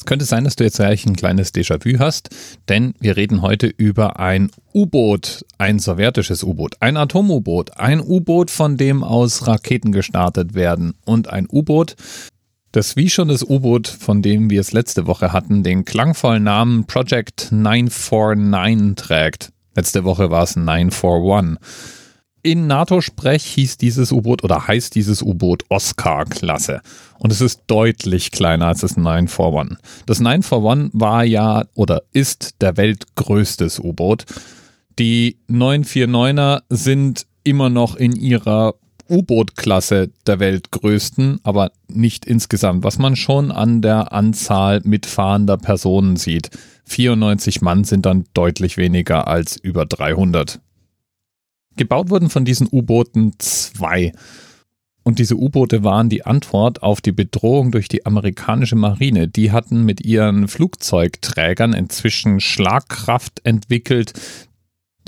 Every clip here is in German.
Es könnte sein, dass du jetzt gleich ein kleines Déjà-vu hast, denn wir reden heute über ein U-Boot, ein sowjetisches U-Boot, ein Atom-U-Boot, ein U-Boot, von dem aus Raketen gestartet werden und ein U-Boot, das wie schon das U-Boot, von dem wir es letzte Woche hatten, den klangvollen Namen Project 949 trägt. Letzte Woche war es 941. In NATO-Sprech hieß dieses U-Boot oder heißt dieses U-Boot Oscar-Klasse. Und es ist deutlich kleiner als das 941. Das 941 war ja oder ist der weltgrößtes U-Boot. Die 949er sind immer noch in ihrer U-Boot-Klasse der weltgrößten, aber nicht insgesamt, was man schon an der Anzahl mitfahrender Personen sieht. 94 Mann sind dann deutlich weniger als über 300. Gebaut wurden von diesen U-Booten zwei. Und diese U-Boote waren die Antwort auf die Bedrohung durch die amerikanische Marine. Die hatten mit ihren Flugzeugträgern inzwischen Schlagkraft entwickelt,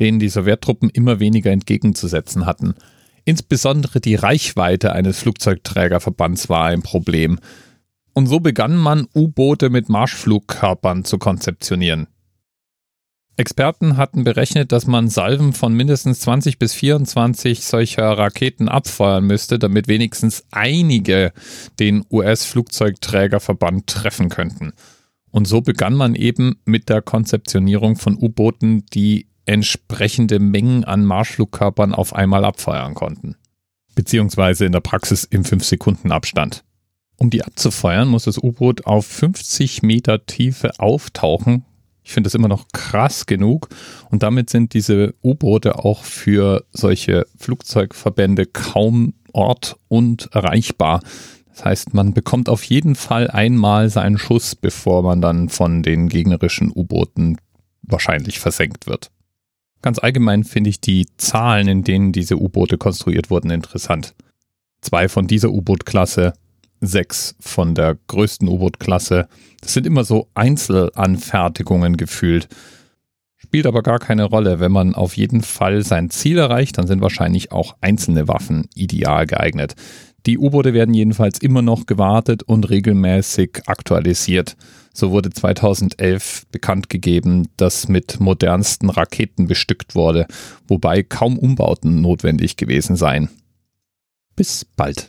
denen die Sowjettruppen immer weniger entgegenzusetzen hatten. Insbesondere die Reichweite eines Flugzeugträgerverbands war ein Problem. Und so begann man, U-Boote mit Marschflugkörpern zu konzeptionieren. Experten hatten berechnet, dass man Salven von mindestens 20 bis 24 solcher Raketen abfeuern müsste, damit wenigstens einige den US-Flugzeugträgerverband treffen könnten. Und so begann man eben mit der Konzeptionierung von U-Booten, die entsprechende Mengen an Marschflugkörpern auf einmal abfeuern konnten. Beziehungsweise in der Praxis im 5-Sekunden-Abstand. Um die abzufeuern, muss das U-Boot auf 50 Meter Tiefe auftauchen, ich finde das immer noch krass genug. Und damit sind diese U-Boote auch für solche Flugzeugverbände kaum ort- und erreichbar. Das heißt, man bekommt auf jeden Fall einmal seinen Schuss, bevor man dann von den gegnerischen U-Booten wahrscheinlich versenkt wird. Ganz allgemein finde ich die Zahlen, in denen diese U-Boote konstruiert wurden, interessant. Zwei von dieser U-Boot-Klasse sechs von der größten U-Boot-Klasse. Das sind immer so Einzelanfertigungen gefühlt. Spielt aber gar keine Rolle. Wenn man auf jeden Fall sein Ziel erreicht, dann sind wahrscheinlich auch einzelne Waffen ideal geeignet. Die U-Boote werden jedenfalls immer noch gewartet und regelmäßig aktualisiert. So wurde 2011 bekannt gegeben, dass mit modernsten Raketen bestückt wurde, wobei kaum Umbauten notwendig gewesen seien. Bis bald.